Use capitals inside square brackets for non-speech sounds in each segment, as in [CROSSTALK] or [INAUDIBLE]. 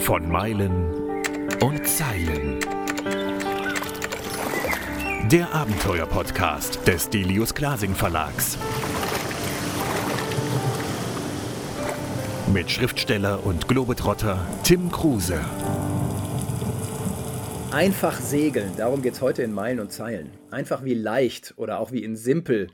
Von Meilen und Zeilen. Der Abenteuer-Podcast des Delius Glasing Verlags. Mit Schriftsteller und Globetrotter Tim Kruse. Einfach segeln, darum geht es heute in Meilen und Zeilen. Einfach wie leicht oder auch wie in simpel.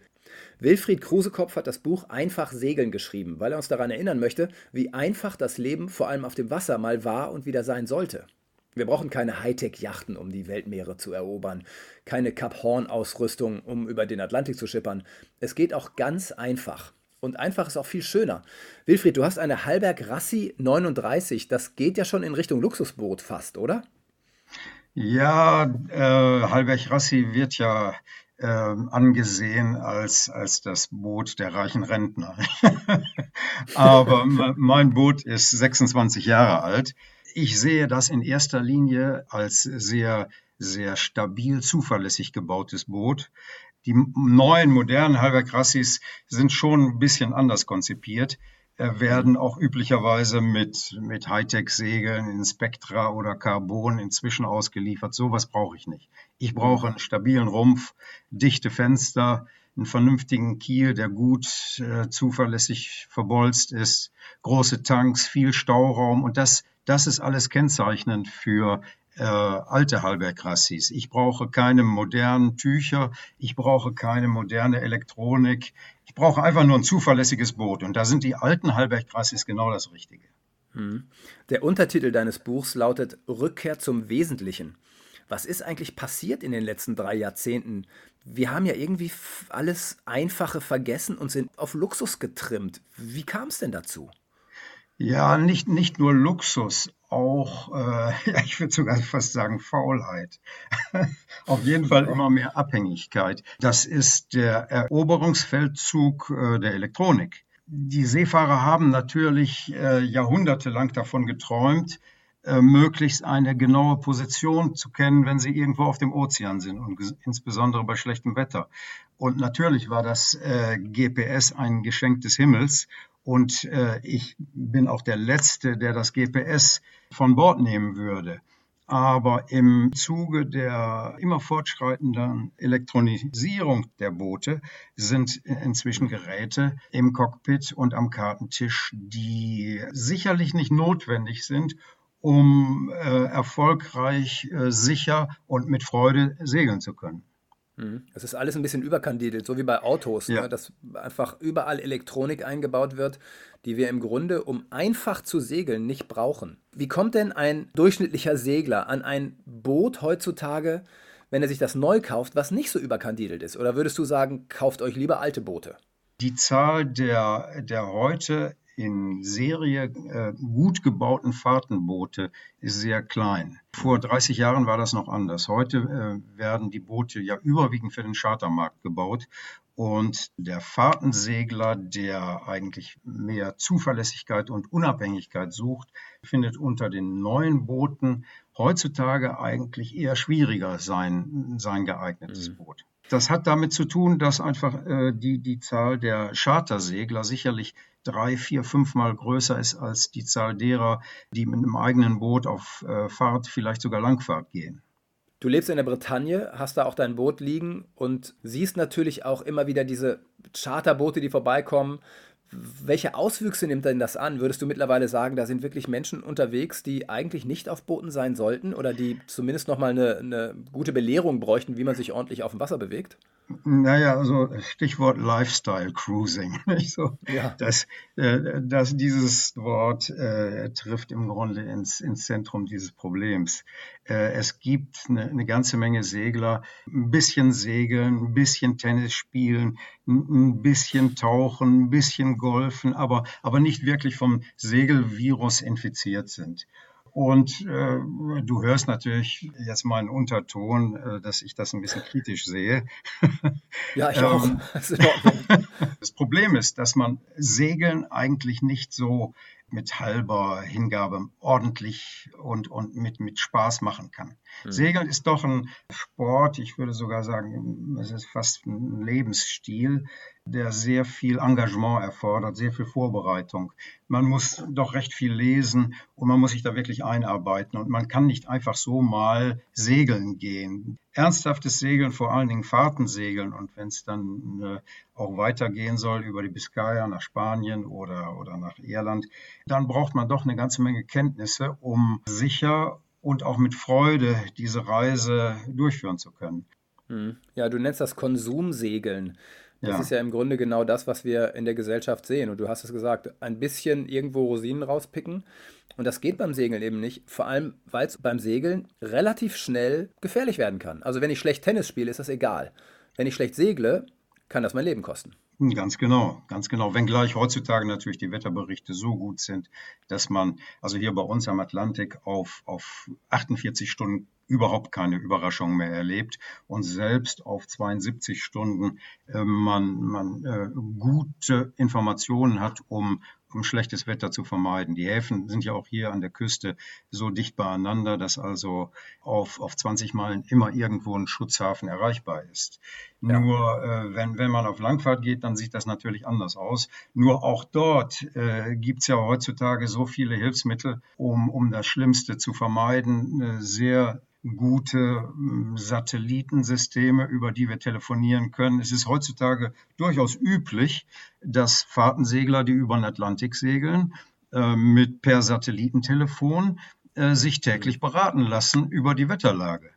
Wilfried Krusekopf hat das Buch Einfach segeln geschrieben, weil er uns daran erinnern möchte, wie einfach das Leben vor allem auf dem Wasser mal war und wieder sein sollte. Wir brauchen keine Hightech-Yachten, um die Weltmeere zu erobern, keine Cap Horn-Ausrüstung, um über den Atlantik zu schippern. Es geht auch ganz einfach. Und einfach ist auch viel schöner. Wilfried, du hast eine Hallberg Rassi 39. Das geht ja schon in Richtung Luxusboot fast, oder? Ja, äh, Halberg Rassi wird ja angesehen als, als das Boot der reichen Rentner. [LAUGHS] Aber mein Boot ist 26 Jahre alt. Ich sehe das in erster Linie als sehr, sehr stabil, zuverlässig gebautes Boot. Die neuen, modernen Halberg Rassis sind schon ein bisschen anders konzipiert werden auch üblicherweise mit, mit Hightech-Segeln in Spectra oder Carbon inzwischen ausgeliefert. Sowas brauche ich nicht. Ich brauche einen stabilen Rumpf, dichte Fenster, einen vernünftigen Kiel, der gut äh, zuverlässig verbolzt ist, große Tanks, viel Stauraum und das, das ist alles kennzeichnend für äh, alte Halbergrassis. Ich brauche keine modernen Tücher, ich brauche keine moderne Elektronik, ich brauche einfach nur ein zuverlässiges Boot. Und da sind die alten Halbergrassis genau das Richtige. Hm. Der Untertitel deines Buchs lautet Rückkehr zum Wesentlichen. Was ist eigentlich passiert in den letzten drei Jahrzehnten? Wir haben ja irgendwie alles Einfache vergessen und sind auf Luxus getrimmt. Wie kam es denn dazu? Ja, nicht, nicht nur Luxus, auch, äh, ja, [LAUGHS] ich würde sogar fast sagen, Faulheit. [LAUGHS] Auf jeden Fall immer mehr Abhängigkeit. Das ist der Eroberungsfeldzug äh, der Elektronik. Die Seefahrer haben natürlich äh, jahrhundertelang davon geträumt, äh, möglichst eine genaue Position zu kennen, wenn sie irgendwo auf dem Ozean sind und insbesondere bei schlechtem Wetter. Und natürlich war das äh, GPS ein Geschenk des Himmels und äh, ich bin auch der Letzte, der das GPS von Bord nehmen würde. Aber im Zuge der immer fortschreitenden Elektronisierung der Boote sind inzwischen Geräte im Cockpit und am Kartentisch, die sicherlich nicht notwendig sind, um äh, erfolgreich, äh, sicher und mit Freude segeln zu können. Mhm. Es ist alles ein bisschen überkandidelt, so wie bei Autos, ja. ne? dass einfach überall Elektronik eingebaut wird, die wir im Grunde, um einfach zu segeln, nicht brauchen. Wie kommt denn ein durchschnittlicher Segler an ein Boot heutzutage, wenn er sich das neu kauft, was nicht so überkandidelt ist? Oder würdest du sagen, kauft euch lieber alte Boote? Die Zahl der, der heute in Serie äh, gut gebauten Fahrtenboote ist sehr klein. Vor 30 Jahren war das noch anders. Heute äh, werden die Boote ja überwiegend für den Chartermarkt gebaut. Und der Fahrtensegler, der eigentlich mehr Zuverlässigkeit und Unabhängigkeit sucht, findet unter den neuen Booten heutzutage eigentlich eher schwieriger sein, sein geeignetes mhm. Boot. Das hat damit zu tun, dass einfach äh, die, die Zahl der Chartersegler sicherlich drei, vier, fünfmal größer ist als die Zahl derer, die mit einem eigenen Boot auf äh, Fahrt, vielleicht sogar Langfahrt gehen. Du lebst in der Bretagne, hast da auch dein Boot liegen und siehst natürlich auch immer wieder diese Charterboote, die vorbeikommen welche Auswüchse nimmt denn das an? Würdest du mittlerweile sagen, da sind wirklich Menschen unterwegs, die eigentlich nicht auf Booten sein sollten oder die zumindest nochmal eine, eine gute Belehrung bräuchten, wie man sich ordentlich auf dem Wasser bewegt? Naja, also Stichwort Lifestyle Cruising. [LAUGHS] Nicht so? Ja. Das, äh, das, dieses Wort äh, trifft im Grunde ins, ins Zentrum dieses Problems. Äh, es gibt eine, eine ganze Menge Segler, ein bisschen segeln, ein bisschen Tennis spielen, ein bisschen tauchen, ein bisschen golfen, aber, aber nicht wirklich vom Segelvirus infiziert sind. Und äh, du hörst natürlich jetzt meinen Unterton, äh, dass ich das ein bisschen kritisch sehe. [LAUGHS] Ja, ich auch. Ähm, [LAUGHS] das Problem ist, dass man Segeln eigentlich nicht so mit halber Hingabe ordentlich und, und mit, mit Spaß machen kann. Mhm. Segeln ist doch ein Sport, ich würde sogar sagen, es ist fast ein Lebensstil, der sehr viel Engagement erfordert, sehr viel Vorbereitung. Man muss doch recht viel lesen und man muss sich da wirklich einarbeiten und man kann nicht einfach so mal segeln gehen. Ernsthaftes Segeln, vor allen Dingen Fahrtensegeln und wenn es dann äh, auch weitergehen soll über die Biskaya nach Spanien oder, oder nach Irland, dann braucht man doch eine ganze Menge Kenntnisse, um sicher und auch mit Freude diese Reise durchführen zu können. Hm. Ja, du nennst das Konsumsegeln. Das ja. ist ja im Grunde genau das, was wir in der Gesellschaft sehen. Und du hast es gesagt, ein bisschen irgendwo Rosinen rauspicken. Und das geht beim Segeln eben nicht, vor allem weil es beim Segeln relativ schnell gefährlich werden kann. Also wenn ich schlecht Tennis spiele, ist das egal. Wenn ich schlecht segle, kann das mein Leben kosten. Ganz genau, ganz genau. Wenngleich heutzutage natürlich die Wetterberichte so gut sind, dass man, also hier bei uns am Atlantik, auf, auf 48 Stunden überhaupt keine Überraschung mehr erlebt und selbst auf 72 Stunden äh, man, man äh, gute Informationen hat, um, um schlechtes Wetter zu vermeiden. Die Häfen sind ja auch hier an der Küste so dicht beieinander, dass also auf, auf 20 Meilen immer irgendwo ein Schutzhafen erreichbar ist. Ja. Nur äh, wenn, wenn man auf Langfahrt geht, dann sieht das natürlich anders aus. Nur auch dort äh, gibt es ja heutzutage so viele Hilfsmittel, um, um das Schlimmste zu vermeiden. Äh, sehr gute hm, Satellitensysteme, über die wir telefonieren können. Es ist heutzutage durchaus üblich, dass Fahrtensegler, die über den Atlantik segeln, äh, mit per Satellitentelefon äh, sich täglich beraten lassen über die Wetterlage.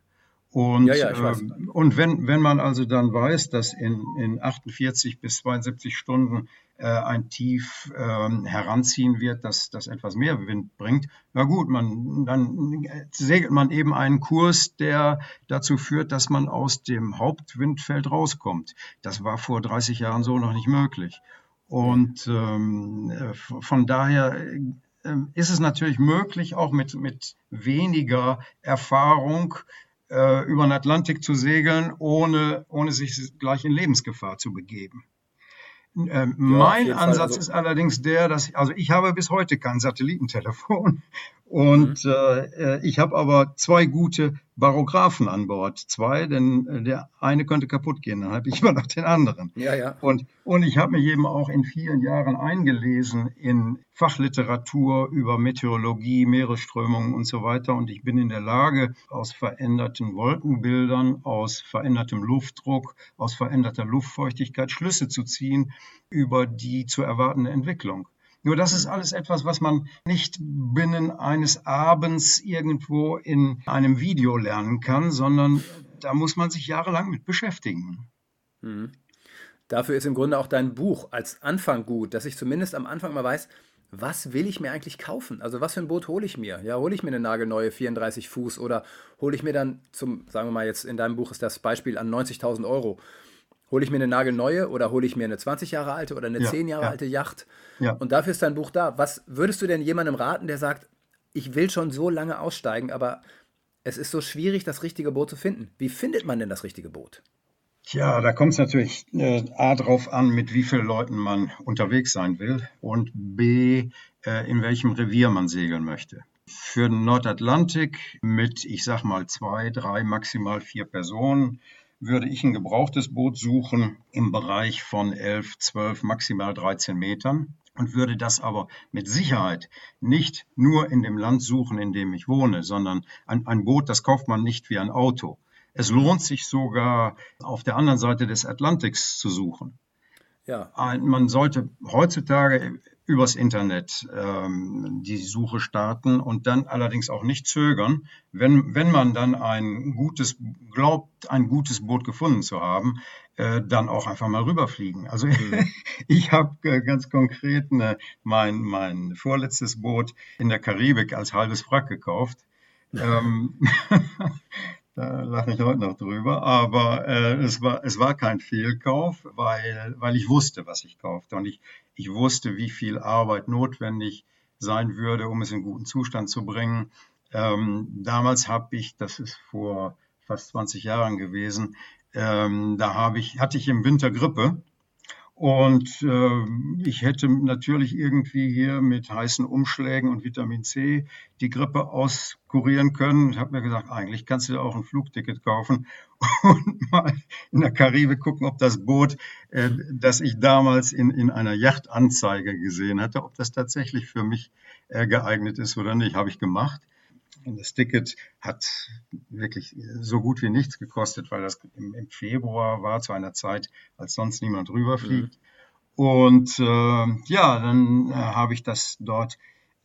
Und, ja, ja, äh, und wenn, wenn man also dann weiß, dass in, in 48 bis 72 Stunden ein Tief äh, heranziehen wird, das, das etwas mehr Wind bringt, na gut, man, dann segelt man eben einen Kurs, der dazu führt, dass man aus dem Hauptwindfeld rauskommt. Das war vor 30 Jahren so noch nicht möglich. Und ähm, äh, von daher ähm, ist es natürlich möglich, auch mit, mit weniger Erfahrung äh, über den Atlantik zu segeln, ohne, ohne sich gleich in Lebensgefahr zu begeben. Äh, mein Ansatz also. ist allerdings der, dass also ich habe bis heute kein Satellitentelefon und mhm. äh, ich habe aber zwei gute Barographen an Bord. Zwei, denn äh, der eine könnte kaputt gehen, dann habe ich [LAUGHS] immer noch den anderen. Ja, ja. Und, und ich habe mich eben auch in vielen Jahren eingelesen in Fachliteratur über Meteorologie, Meeresströmungen und so weiter. Und ich bin in der Lage, aus veränderten Wolkenbildern, aus verändertem Luftdruck, aus veränderter Luftfeuchtigkeit Schlüsse zu ziehen über die zu erwartende Entwicklung. Nur das ist alles etwas, was man nicht binnen eines Abends irgendwo in einem Video lernen kann, sondern da muss man sich jahrelang mit beschäftigen. Mhm. Dafür ist im Grunde auch dein Buch als Anfang gut, dass ich zumindest am Anfang mal weiß, was will ich mir eigentlich kaufen? Also was für ein Boot hole ich mir? Ja, hole ich mir eine nagelneue 34 Fuß oder hole ich mir dann zum, sagen wir mal jetzt in deinem Buch ist das Beispiel an 90.000 Euro, hole ich mir eine nagelneue oder hole ich mir eine 20 Jahre alte oder eine ja, 10 Jahre ja. alte Yacht? Ja. Und dafür ist dein Buch da. Was würdest du denn jemandem raten, der sagt, ich will schon so lange aussteigen, aber es ist so schwierig, das richtige Boot zu finden? Wie findet man denn das richtige Boot? Tja, da kommt es natürlich äh, A drauf an, mit wie vielen Leuten man unterwegs sein will und B, äh, in welchem Revier man segeln möchte. Für den Nordatlantik mit, ich sag mal, zwei, drei, maximal vier Personen würde ich ein gebrauchtes Boot suchen im Bereich von 11, 12, maximal 13 Metern und würde das aber mit Sicherheit nicht nur in dem Land suchen, in dem ich wohne, sondern ein, ein Boot, das kauft man nicht wie ein Auto. Es lohnt sich sogar auf der anderen Seite des Atlantiks zu suchen. Ja. Man sollte heutzutage übers Internet ähm, die Suche starten und dann allerdings auch nicht zögern, wenn, wenn man dann ein gutes, glaubt, ein gutes Boot gefunden zu haben, äh, dann auch einfach mal rüberfliegen. Also mhm. [LAUGHS] ich habe äh, ganz konkret eine, mein, mein vorletztes Boot in der Karibik als halbes Wrack gekauft. ähm, [LAUGHS] Da lache ich heute noch drüber. Aber äh, es, war, es war kein Fehlkauf, weil, weil ich wusste, was ich kaufte. Und ich, ich wusste, wie viel Arbeit notwendig sein würde, um es in guten Zustand zu bringen. Ähm, damals habe ich, das ist vor fast 20 Jahren gewesen, ähm, da habe ich, hatte ich im Winter Grippe Und äh, ich hätte natürlich irgendwie hier mit heißen Umschlägen und Vitamin C die Grippe auskurieren können. Ich habe mir gesagt, eigentlich kannst du dir auch ein Flugticket kaufen [LAUGHS] und mal in der Karibik gucken, ob das Boot, äh, das ich damals in, in einer Yachtanzeige gesehen hatte, ob das tatsächlich für mich äh, geeignet ist oder nicht. Habe ich gemacht. Und das Ticket hat wirklich so gut wie nichts gekostet, weil das im, im Februar war, zu einer Zeit, als sonst niemand rüberfliegt. Mhm. Und äh, ja, dann äh, habe ich das dort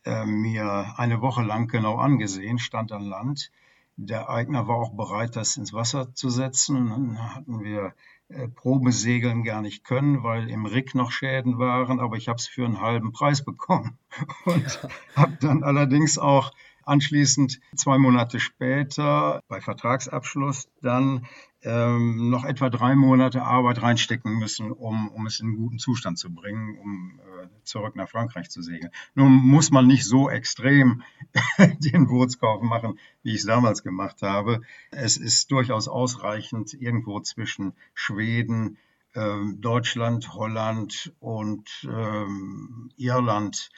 äh, mir eine Woche lang genau angesehen, stand an Land. Der Eigner war auch bereit, das ins Wasser zu setzen. Und dann hatten wir äh, Probesegeln gar nicht können, weil im Rick noch Schäden waren, aber ich habe es für einen halben Preis bekommen [LAUGHS] und ja. habe dann allerdings auch Anschließend zwei Monate später bei Vertragsabschluss dann ähm, noch etwa drei Monate Arbeit reinstecken müssen, um, um es in einen guten Zustand zu bringen, um äh, zurück nach Frankreich zu segeln. Nun muss man nicht so extrem [LAUGHS] den Bootskauf machen, wie ich es damals gemacht habe. Es ist durchaus ausreichend, irgendwo zwischen Schweden, äh, Deutschland, Holland und ähm, Irland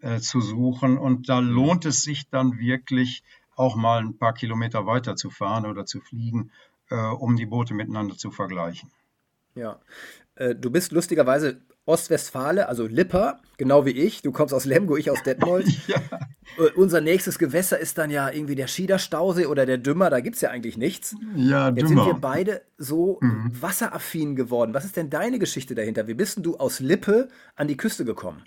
äh, zu suchen. Und da lohnt es sich dann wirklich auch mal ein paar Kilometer weiter zu fahren oder zu fliegen, äh, um die Boote miteinander zu vergleichen. Ja, äh, du bist lustigerweise Ostwestfale, also Lipper, genau wie ich. Du kommst aus Lemgo, ich aus Detmold. [LAUGHS] ja. Äh, unser nächstes Gewässer ist dann ja irgendwie der Schiederstausee oder der Dümmer, da gibt es ja eigentlich nichts. Ja, Jetzt Dümmer. sind wir beide so mhm. wasseraffin geworden. Was ist denn deine Geschichte dahinter? Wie bist denn du aus Lippe an die Küste gekommen?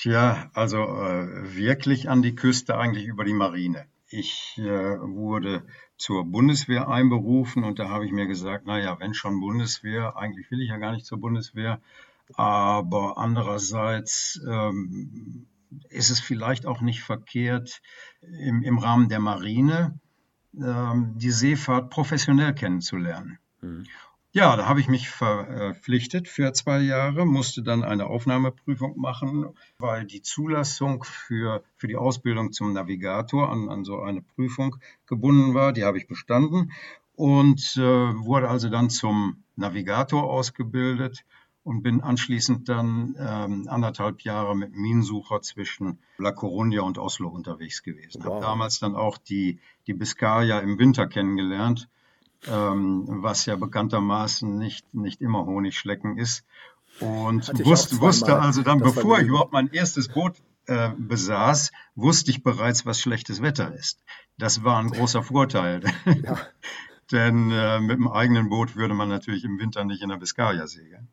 Tja, also äh, wirklich an die Küste eigentlich über die Marine. Ich äh, wurde zur Bundeswehr einberufen und da habe ich mir gesagt, naja, wenn schon Bundeswehr, eigentlich will ich ja gar nicht zur Bundeswehr, aber andererseits ähm, ist es vielleicht auch nicht verkehrt, im, im Rahmen der Marine ähm, die Seefahrt professionell kennenzulernen. Mhm. Ja, da habe ich mich verpflichtet für zwei Jahre, musste dann eine Aufnahmeprüfung machen, weil die Zulassung für, für die Ausbildung zum Navigator an, an so eine Prüfung gebunden war. Die habe ich bestanden und äh, wurde also dann zum Navigator ausgebildet und bin anschließend dann ähm, anderthalb Jahre mit Minensucher zwischen La Coruña und Oslo unterwegs gewesen. Wow. Habe damals dann auch die, die Biskaya im Winter kennengelernt ähm, was ja bekanntermaßen nicht, nicht immer Honigschlecken ist. Und wusste, wusste also dann, bevor ich überhaupt mein erstes Boot äh, besaß, wusste ich bereits, was schlechtes Wetter ist. Das war ein großer Vorteil. [LAUGHS] Ja. [LAUGHS] Denn äh, mit dem eigenen Boot würde man natürlich im Winter nicht in der Biskaya segeln.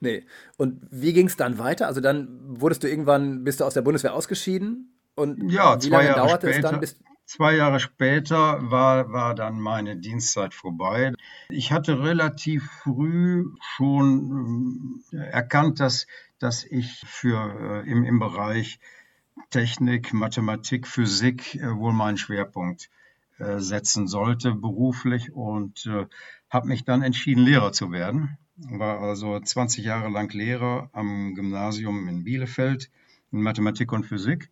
Nee. Und wie ging es dann weiter? Also dann wurdest du irgendwann, bist du aus der Bundeswehr ausgeschieden? Und ja, wie lange dauerte später, es dann, bis, Zwei Jahre später war, war dann meine Dienstzeit vorbei. Ich hatte relativ früh schon äh, erkannt, dass, dass ich für, äh, im, im Bereich Technik, Mathematik, Physik äh, wohl meinen Schwerpunkt setzen sollte beruflich und habe mich dann entschieden, Lehrer zu werden. War also 20 Jahre lang Lehrer am Gymnasium in Bielefeld in Mathematik und Physik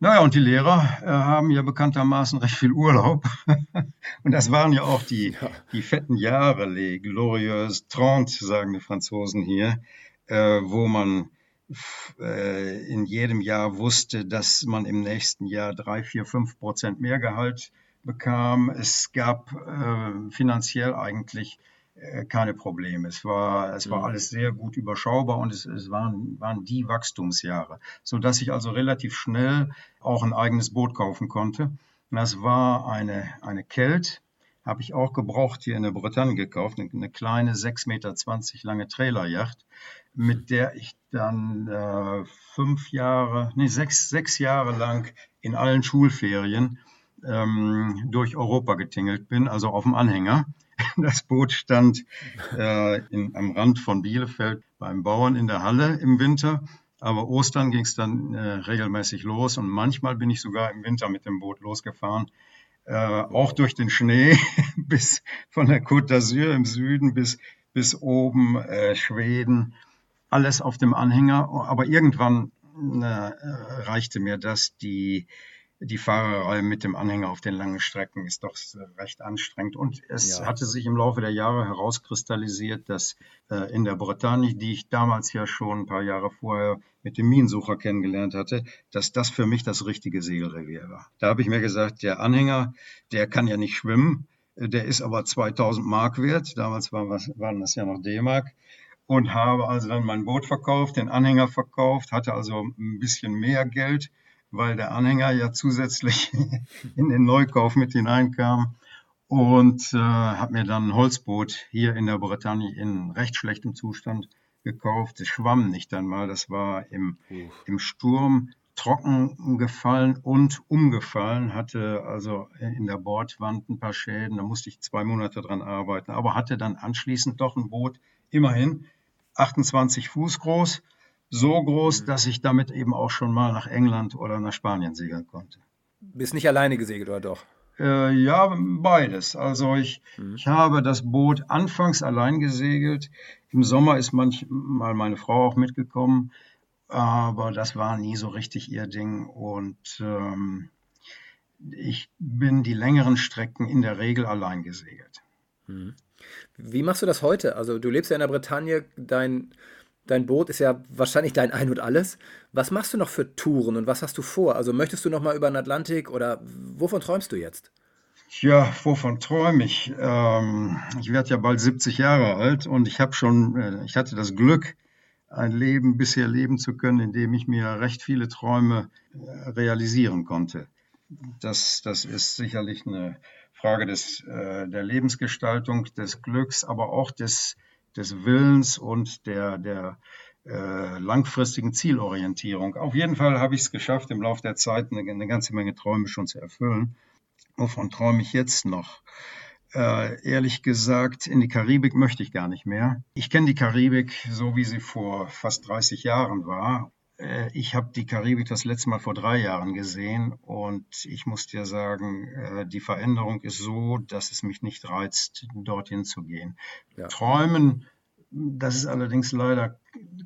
naja, und die Lehrer äh, haben ja bekanntermaßen recht viel Urlaub. [LAUGHS] und das waren ja auch die, ja. die fetten Jahre, les glorieuses trente, sagen die Franzosen hier, äh, wo man äh, in jedem Jahr wusste, dass man im nächsten Jahr drei, vier, fünf Prozent mehr Gehalt bekam. Es gab äh, finanziell eigentlich keine Probleme. Es war, es war mhm. alles sehr gut überschaubar und es, es waren, waren die Wachstumsjahre, so dass ich also relativ schnell auch ein eigenes Boot kaufen konnte. Und das war eine, eine Kelt, habe ich auch gebraucht hier in der Bretagne gekauft, eine, eine kleine 6,20 Meter lange Trailerjacht, mit der ich dann äh, fünf Jahre, nee, sechs, sechs Jahre lang in allen Schulferien ähm, durch Europa getingelt bin, also auf dem Anhänger. [LAUGHS] Das Boot stand äh, in, am Rand von Bielefeld beim Bauern in der Halle im Winter. Aber Ostern ging es dann äh, regelmäßig los und manchmal bin ich sogar im Winter mit dem Boot losgefahren, äh, auch durch den Schnee [LAUGHS] bis von der Côte d'Azur im Süden bis, bis oben äh, Schweden, alles auf dem Anhänger. Aber irgendwann äh, reichte mir das. Die, die Fahrerei mit dem Anhänger auf den langen Strecken ist doch recht anstrengend. Und es ja. hatte sich im Laufe der Jahre herauskristallisiert, dass äh, in der Bretagne, die ich damals ja schon ein paar Jahre vorher mit dem Minensucher kennengelernt hatte, dass das für mich das richtige Segelrevier war. Da habe ich mir gesagt, der Anhänger, der kann ja nicht schwimmen, der ist aber 2000 Mark wert. Damals waren, waren das ja noch D-Mark und habe also dann mein Boot verkauft, den Anhänger verkauft, hatte also ein bisschen mehr Geld weil der Anhänger ja zusätzlich [LAUGHS] in den Neukauf mit hineinkam und äh, habe mir dann ein Holzboot hier in der Bretagne in recht schlechtem Zustand gekauft. Es schwamm nicht einmal, das war im, im Sturm trocken gefallen und umgefallen, hatte also in der Bordwand ein paar Schäden, da musste ich zwei Monate dran arbeiten, aber hatte dann anschließend doch ein Boot, immerhin 28 Fuß groß, so groß, mhm. dass ich damit eben auch schon mal nach England oder nach Spanien segeln konnte. Bist nicht alleine gesegelt oder doch? Äh, ja, beides. Also ich, mhm. ich habe das Boot anfangs allein gesegelt. Im Sommer ist manchmal meine Frau auch mitgekommen, aber das war nie so richtig ihr Ding. Und ähm, ich bin die längeren Strecken in der Regel allein gesegelt. Mhm. Wie machst du das heute? Also du lebst ja in der Bretagne, dein Dein Boot ist ja wahrscheinlich dein Ein und Alles. Was machst du noch für Touren und was hast du vor? Also möchtest du noch mal über den Atlantik oder wovon träumst du jetzt? Ja, wovon träume ich? Ähm, ich werde ja bald 70 Jahre alt und ich habe schon, äh, ich hatte das Glück, ein Leben bisher leben zu können, in dem ich mir recht viele Träume äh, realisieren konnte. Das, das ist sicherlich eine Frage des, äh, der Lebensgestaltung, des Glücks, aber auch des, des Willens und der, der äh, langfristigen Zielorientierung. Auf jeden Fall habe ich es geschafft, im Laufe der Zeit eine, eine, ganze Menge Träume schon zu erfüllen. Wovon träume ich jetzt noch? Äh, ehrlich gesagt, in die Karibik möchte ich gar nicht mehr. Ich kenne die Karibik so, wie sie vor fast 30 Jahren war. Äh, ich habe die Karibik das letzte Mal vor drei Jahren gesehen und ich muss dir sagen, äh, die Veränderung ist so, dass es mich nicht reizt, dorthin zu gehen. Ja. Träumen, das ist allerdings leider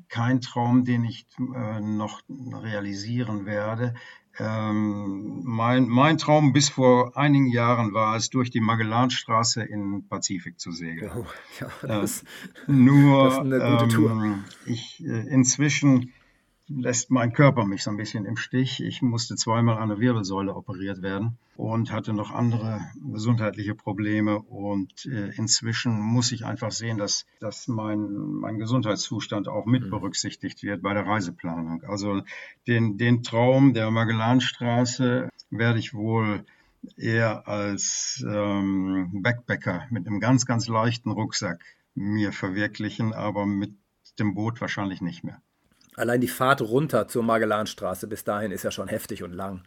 kein Traum, den ich äh, noch realisieren werde. Ähm, mein, mein Traum bis vor einigen Jahren war es, durch die Magellanstraße in den Pazifik zu segeln. Oh, ja, das, äh, nur, [LAUGHS] das ist eine gute Tour. Ähm, ich, inzwischen lässt mein Körper mich so ein bisschen im Stich. Ich musste zweimal an der Wirbelsäule operiert werden und hatte noch andere gesundheitliche Probleme. Und äh, inzwischen muss ich einfach sehen, dass, dass mein, mein Gesundheitszustand auch mit mhm. berücksichtigt wird bei der Reiseplanung. Also den, den Traum der Magellanstraße werde ich wohl eher als ähm, Backpacker mit einem ganz, ganz leichten Rucksack mir verwirklichen, aber mit dem Boot wahrscheinlich nicht mehr. Allein die Fahrt runter zur Magellanstraße bis dahin ist ja schon heftig und lang.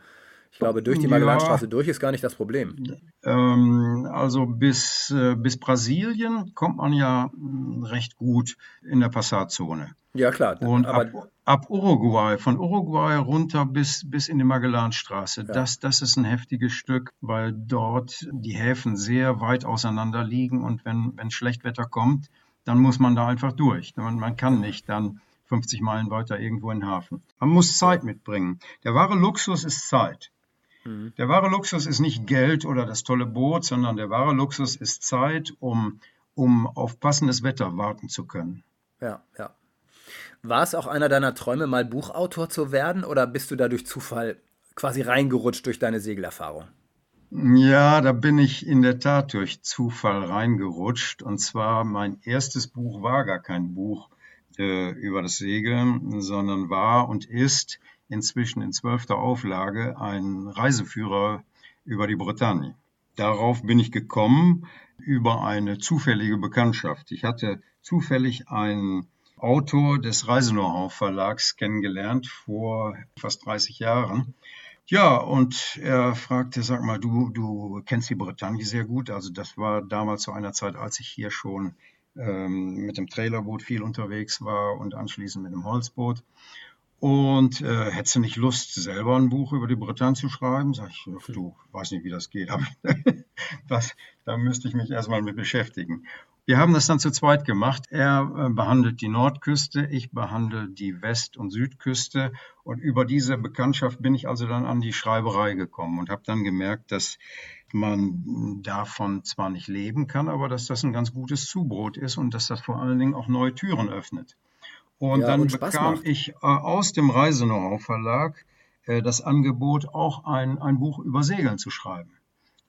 Ich glaube, durch die Magellanstraße ja, durch ist gar nicht das Problem. Ähm, also bis, äh, bis Brasilien kommt man ja hm, recht gut in der Passatzone. Ja, klar. Und ab, ab, Uruguay, von Uruguay runter bis, bis in die Magellanstraße, ja. das, das ist ein heftiges Stück, weil dort die Häfen sehr weit auseinander liegen und wenn, wenn Schlechtwetter kommt, dann muss man da einfach durch. Man, man kann nicht dann 50 Meilen weiter irgendwo in den Hafen. Man muss Zeit mitbringen. Der wahre Luxus ist Zeit. Mhm. Der wahre Luxus ist nicht Geld oder das tolle Boot, sondern der wahre Luxus ist Zeit, um, um auf passendes Wetter warten zu können. Ja, ja. War es auch einer deiner Träume, mal Buchautor zu werden oder bist du da durch Zufall quasi reingerutscht durch deine Segelerfahrung? Ja, da bin ich in der Tat durch Zufall reingerutscht. Und zwar mein erstes Buch war gar kein Buch äh, über das Segeln, sondern war und ist inzwischen in zwölfter Auflage ein Reiseführer über die Bretagne. Darauf bin ich gekommen über eine zufällige Bekanntschaft. Ich hatte zufällig einen Autor des Reisenor Verlags kennengelernt vor fast 30 Jahren. Ja, und er fragte, sag mal, du, du kennst die Bretagne sehr gut. Also das war damals zu einer Zeit, als ich hier schon mit dem Trailerboot viel unterwegs war und anschließend mit dem Holzboot. Und äh, hättest du nicht Lust, selber ein Buch über die Bretagne zu schreiben? Sag ich, du, weiß nicht, wie das geht, aber [LAUGHS] das, da müsste ich mich erstmal mit beschäftigen. Wir haben das dann zu zweit gemacht. Er äh, behandelt die Nordküste, ich behandle die West- und Südküste. Und über diese Bekanntschaft bin ich also dann an die Schreiberei gekommen und habe dann gemerkt, dass man davon zwar nicht leben kann, aber dass das ein ganz gutes Zubrot ist und dass das vor allen Dingen auch neue Türen öffnet. Und ja, dann und bekam macht. ich äh, aus dem Reise-Know-how Verlag äh, das Angebot, auch ein, ein Buch über Segeln zu schreiben.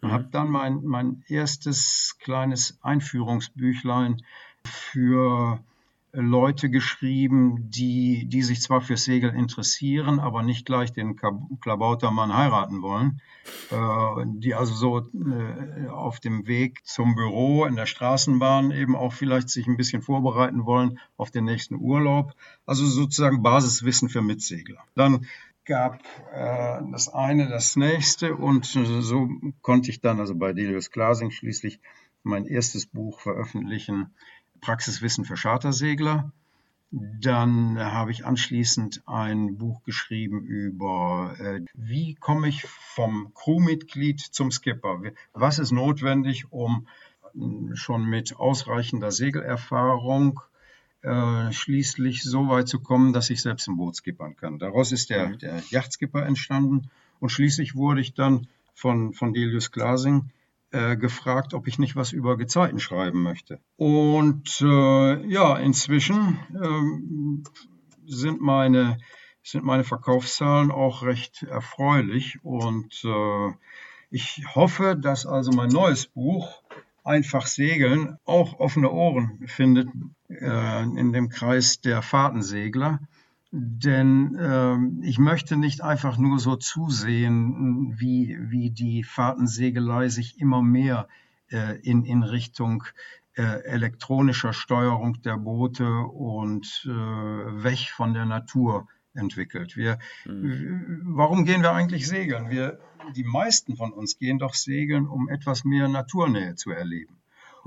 Und mhm. habe dann mein, mein erstes kleines Einführungsbüchlein für Leute geschrieben, die, die sich zwar für Segel interessieren, aber nicht gleich den Klabautermann heiraten wollen, äh, die also so äh, auf dem Weg zum Büro in der Straßenbahn eben auch vielleicht sich ein bisschen vorbereiten wollen auf den nächsten Urlaub. Also sozusagen Basiswissen für Mitsegler. Dann gab äh, das eine das nächste und so konnte ich dann also bei Delius Glasing schließlich mein erstes Buch veröffentlichen, Praxiswissen für Chartersegler. Dann habe ich anschließend ein Buch geschrieben über, äh, wie komme ich vom Crewmitglied zum Skipper? Was ist notwendig, um äh, schon mit ausreichender Segelerfahrung äh, schließlich so weit zu kommen, dass ich selbst ein Boot skippern kann? Daraus ist der, mhm. der Yachtskipper entstanden und schließlich wurde ich dann von, von Delius Glasing äh, gefragt, ob ich nicht was über Gezeiten schreiben möchte. Und äh, ja, inzwischen äh, sind meine sind meine Verkaufszahlen auch recht erfreulich und äh, ich hoffe, dass also mein neues Buch Einfach segeln auch offene Ohren findet äh, in dem Kreis der Fahrtensegler denn äh, ich möchte nicht einfach nur so zusehen, wie, wie die Fahrtensegelei sich immer mehr äh, in, in Richtung äh, elektronischer Steuerung der Boote und äh, weg von der Natur entwickelt. Wir, mhm. Warum gehen wir eigentlich segeln? Wir, die meisten von uns gehen doch segeln, um etwas mehr Naturnähe zu erleben.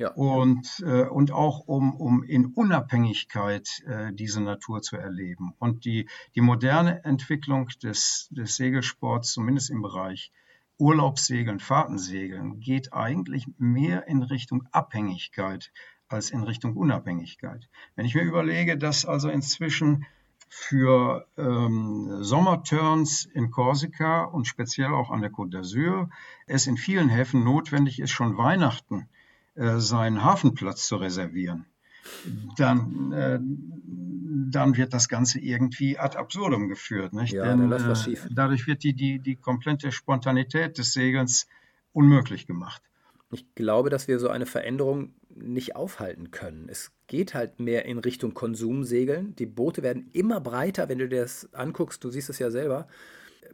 Ja. Und, äh, und auch um, um in Unabhängigkeit äh, diese Natur zu erleben. Und die, die moderne Entwicklung des, des Segelsports, zumindest im Bereich Urlaubssegeln, Fahrtensegeln, geht eigentlich mehr in Richtung Abhängigkeit als in Richtung Unabhängigkeit. Wenn ich mir überlege, dass also inzwischen für ähm, Sommerturns in Korsika und speziell auch an der Côte d'Azur es in vielen Häfen notwendig ist, schon Weihnachten seinen Hafenplatz zu reservieren, dann, äh, dann wird das Ganze irgendwie ad absurdum geführt. Nicht? Ja, Denn, äh, dadurch wird die, die, die komplette Spontanität des Segelns unmöglich gemacht. Ich glaube, dass wir so eine Veränderung nicht aufhalten können. Es geht halt mehr in Richtung Konsumsegeln. Die Boote werden immer breiter, wenn du dir das anguckst. Du siehst es ja selber.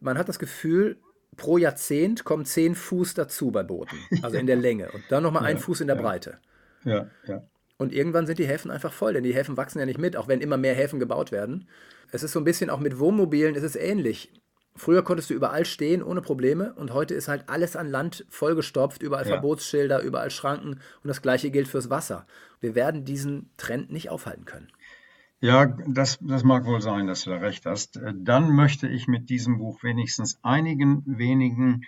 Man hat das Gefühl, pro Jahrzehnt kommen zehn Fuß dazu bei Booten, also in der [LAUGHS] Länge und dann nochmal ja, ein Fuß in der ja. Breite. Ja, ja. Und irgendwann sind die Häfen einfach voll, denn die Häfen wachsen ja nicht mit, auch wenn immer mehr Häfen gebaut werden. Es ist so ein bisschen auch mit Wohnmobilen, ist es ähnlich. Früher konntest du überall stehen ohne Probleme und heute ist halt alles an Land vollgestopft, überall ja. Verbotsschilder, überall Schranken und das gleiche gilt fürs Wasser. Wir werden diesen Trend nicht aufhalten können. Ja, das, das mag wohl sein, dass du da recht hast. Äh, dann möchte ich mit diesem Buch wenigstens einigen wenigen,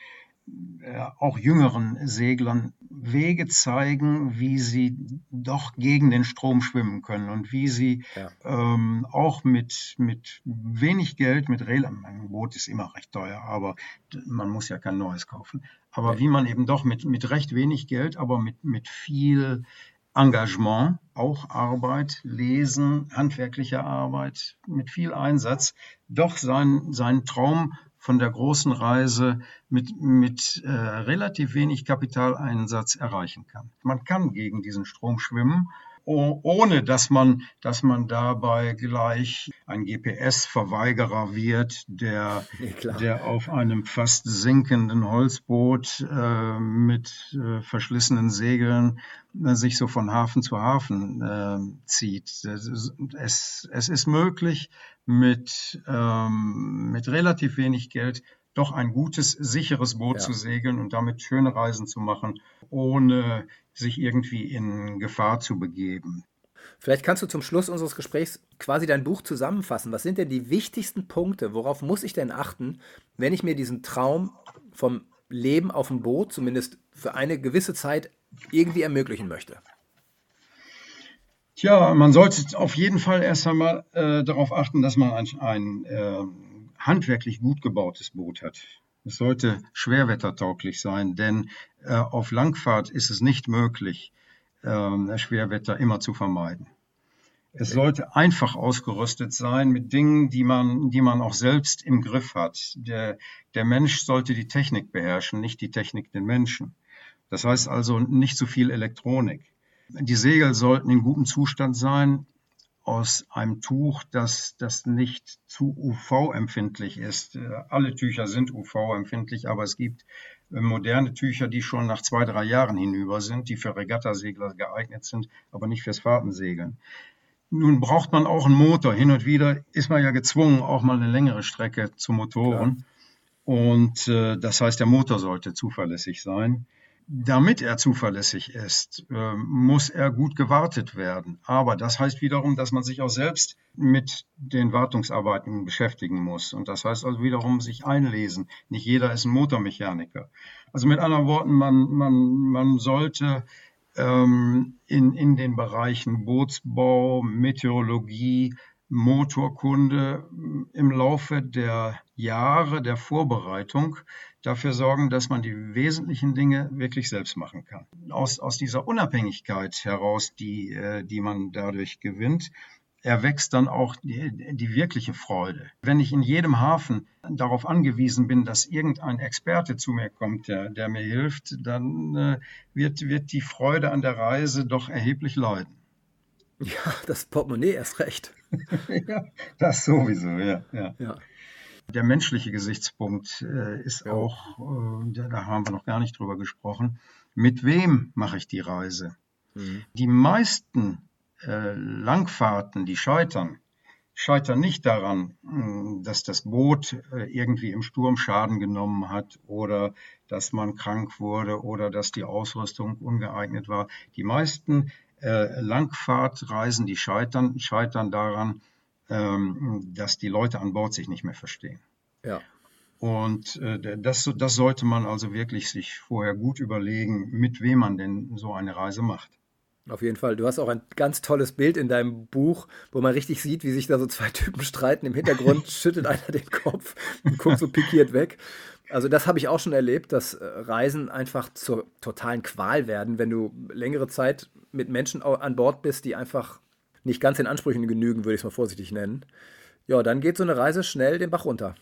äh, auch jüngeren Seglern Wege zeigen, wie sie doch gegen den Strom schwimmen können und wie sie ja. ähm, auch mit, mit wenig Geld, mit Rel ein Boot ist immer recht teuer, aber man muss ja kein neues kaufen. Aber ja. wie man eben doch mit, mit recht wenig Geld, aber mit, mit viel Engagement, auch Arbeit, Lesen, handwerkliche Arbeit mit viel Einsatz, doch seinen, seinen Traum von der großen Reise mit, mit äh, relativ wenig Kapitaleinsatz erreichen kann. Man kann gegen diesen Strom schwimmen ohne dass man, dass man dabei gleich ein GPS-Verweigerer wird, der, [LAUGHS] ja, der auf einem fast sinkenden Holzboot äh, mit äh, verschlissenen Segeln äh, sich so von Hafen zu Hafen äh, zieht. Es, es ist möglich, mit, ähm, mit relativ wenig Geld doch ein gutes, sicheres Boot ja. zu segeln und damit schöne Reisen zu machen, ohne sich irgendwie in Gefahr zu begeben. Vielleicht kannst du zum Schluss unseres Gesprächs quasi dein Buch zusammenfassen. Was sind denn die wichtigsten Punkte? Worauf muss ich denn achten, wenn ich mir diesen Traum vom Leben auf dem Boot, zumindest für eine gewisse Zeit, irgendwie ermöglichen möchte? Tja, man sollte auf jeden Fall erst einmal äh, darauf achten, dass man ein, ein äh, handwerklich gut gebautes Boot hat. Es sollte schwerwettertauglich sein, denn äh, auf Langfahrt ist es nicht möglich, äh, Schwerwetter immer zu vermeiden. Es sollte einfach ausgerüstet sein mit Dingen, die man, die man auch selbst im Griff hat. Der, der Mensch sollte die Technik beherrschen, nicht die Technik den Menschen. Das heißt also nicht zu viel Elektronik. Die Segel sollten in gutem Zustand sein, aus einem Tuch, das, das nicht zu UV-empfindlich ist. Äh, alle Tücher sind UV-empfindlich, aber es gibt äh, moderne Tücher, die schon nach zwei, drei Jahren hinüber sind, die für Regattasegler geeignet sind, aber nicht fürs Fahrtensegeln. Nun braucht man auch einen Motor. Hin und wieder ist man ja gezwungen, auch mal eine längere Strecke zu Motoren. Klar. Und äh, das heißt, der Motor sollte zuverlässig sein. Damit er zuverlässig ist, äh, muss er gut gewartet werden. Aber das heißt wiederum, dass man sich auch selbst mit den Wartungsarbeiten beschäftigen muss. Und das heißt also wiederum sich einlesen. Nicht jeder ist ein Motormechaniker. Also mit anderen Worten, man, man, man sollte ähm, in, in den Bereichen Bootsbau, Meteorologie, Motorkunde im Laufe der Jahre der Vorbereitung dafür sorgen, dass man die wesentlichen Dinge wirklich selbst machen kann. Aus, aus dieser Unabhängigkeit heraus, die, äh, die man dadurch gewinnt, erwächst dann auch die, die, wirkliche Freude. Wenn ich in jedem Hafen darauf angewiesen bin, dass irgendein Experte zu mir kommt, der, der mir hilft, dann äh, wird, wird die Freude an der Reise doch erheblich leiden. Ja, das Portemonnaie erst recht. [LAUGHS] ja, das sowieso, ja. ja. ja. Der menschliche Gesichtspunkt äh, ist ja. auch, äh, da haben wir noch gar nicht drüber gesprochen, mit wem mache ich die Reise? Mhm. Die meisten äh, Langfahrten, die scheitern, scheitern nicht daran, dass das Boot äh, irgendwie im Sturm Schaden genommen hat oder dass man krank wurde oder dass die Ausrüstung ungeeignet war. Die meisten äh, Langfahrtreisen, die scheitern, scheitern daran, ähm, dass die Leute an Bord sich nicht mehr verstehen. Ja. Und das, das sollte man also wirklich sich vorher gut überlegen, mit wem man denn so eine Reise macht. Auf jeden Fall. Du hast auch ein ganz tolles Bild in deinem Buch, wo man richtig sieht, wie sich da so zwei Typen streiten. Im Hintergrund [LAUGHS] schüttelt einer den Kopf und guckt so pikiert weg. Also das habe ich auch schon erlebt, dass äh, Reisen einfach zur totalen Qual werden, wenn du längere Zeit mit Menschen an Bord bist, die einfach nicht ganz den Ansprüchen genügen, würde ich es mal vorsichtig nennen. Ja, dann geht so eine Reise schnell den Bach runter.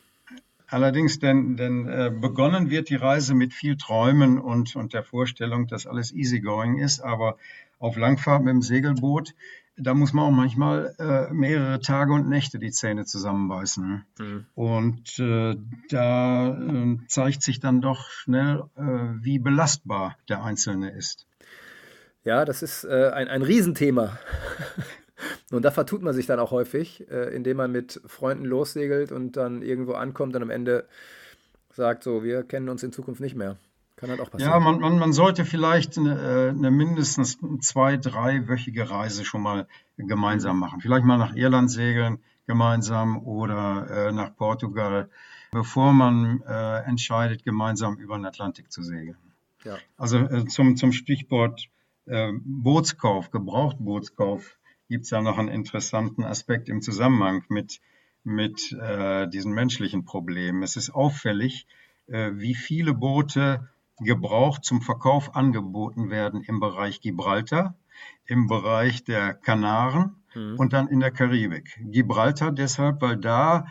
Allerdings, denn, denn äh, begonnen wird die Reise mit viel Träumen und, und der Vorstellung, dass alles easygoing ist, aber auf Langfahrt mit dem Segelboot, da muss man auch manchmal äh, mehrere Tage und Nächte die Zähne zusammenbeißen. Mhm. Und äh, da äh, zeigt sich dann doch schnell, äh, wie belastbar der Einzelne ist. Ja, das ist äh, ein, ein Riesenthema. [LAUGHS] und da vertut man sich dann auch häufig, äh, indem man mit Freunden lossegelt und dann irgendwo ankommt und am Ende sagt, so, wir kennen uns in Zukunft nicht mehr. Kann halt auch passieren. Ja, man, man, man sollte vielleicht eine, äh, eine mindestens zwei, dreiwöchige Reise schon mal gemeinsam machen. Vielleicht mal nach Irland segeln gemeinsam oder äh, nach Portugal, bevor man äh, entscheidet, gemeinsam über den Atlantik zu segeln. Ja. Also äh, zum, zum Stichwort äh, Bootskauf, Gebrauchtbootskauf, gibt es ja noch einen interessanten Aspekt im Zusammenhang mit, mit äh, diesen menschlichen Problemen. Es ist auffällig, wie viele Boote Gebrauch zum Verkauf angeboten werden im Bereich Gibraltar, im Bereich der Kanaren mhm. und dann in der Karibik. Gibraltar deshalb, weil da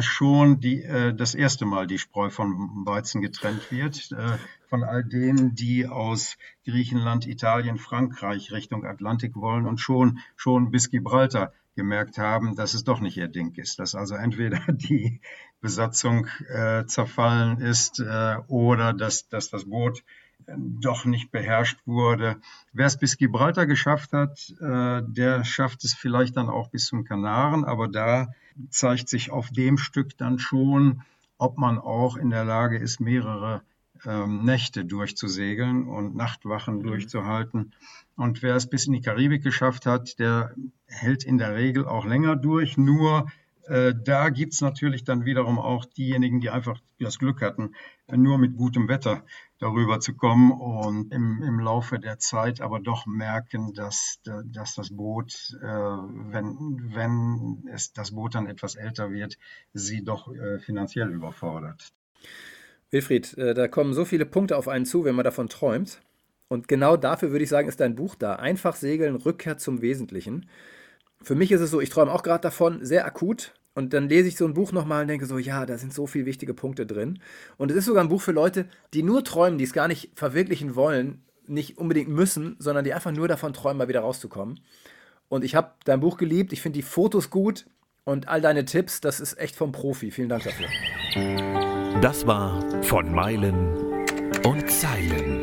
schon die, äh, das erste Mal die Spreu von Weizen getrennt wird. Äh, von all denen, die aus Griechenland, Italien, Frankreich Richtung Atlantik wollen und schon, schon bis Gibraltar gemerkt haben, dass es doch nicht ihr Ding ist, dass also entweder [LAUGHS] die Besatzung äh, zerfallen ist äh, oder dass, dass das Boot äh, doch nicht beherrscht wurde. Wer es bis Gibraltar geschafft hat, äh, der schafft es vielleicht dann auch bis zum Kanaren, aber da zeigt sich auf dem Stück dann schon, ob man auch in der Lage ist, mehrere ähm, Nächte durchzusegeln und Nachtwachen mhm. durchzuhalten. Und wer es bis in die Karibik geschafft hat, der hält in der Regel auch länger durch. Nur da gibt es natürlich dann wiederum auch diejenigen, die einfach das Glück hatten, nur mit gutem Wetter darüber zu kommen und im, im Laufe der Zeit aber doch merken, dass, dass das Boot, äh, wenn, wenn es, das Boot dann etwas älter wird, sie doch äh, finanziell überfordert. Wilfried, äh, da kommen so viele Punkte auf einen zu, wenn man davon träumt. Und genau dafür würde ich sagen, ist dein Buch da. Einfach segeln, Rückkehr zum Wesentlichen. Für mich ist es so, ich träume auch gerade davon, sehr akut. Und dann lese ich so ein Buch nochmal und denke so, ja, da sind so viele wichtige Punkte drin. Und es ist sogar ein Buch für Leute, die nur träumen, die es gar nicht verwirklichen wollen, nicht unbedingt müssen, sondern die einfach nur davon träumen, mal wieder rauszukommen. Und ich habe dein Buch geliebt, ich finde die Fotos gut und all deine Tipps, das ist echt vom Profi. Vielen Dank dafür. Das war von Meilen und Zeilen.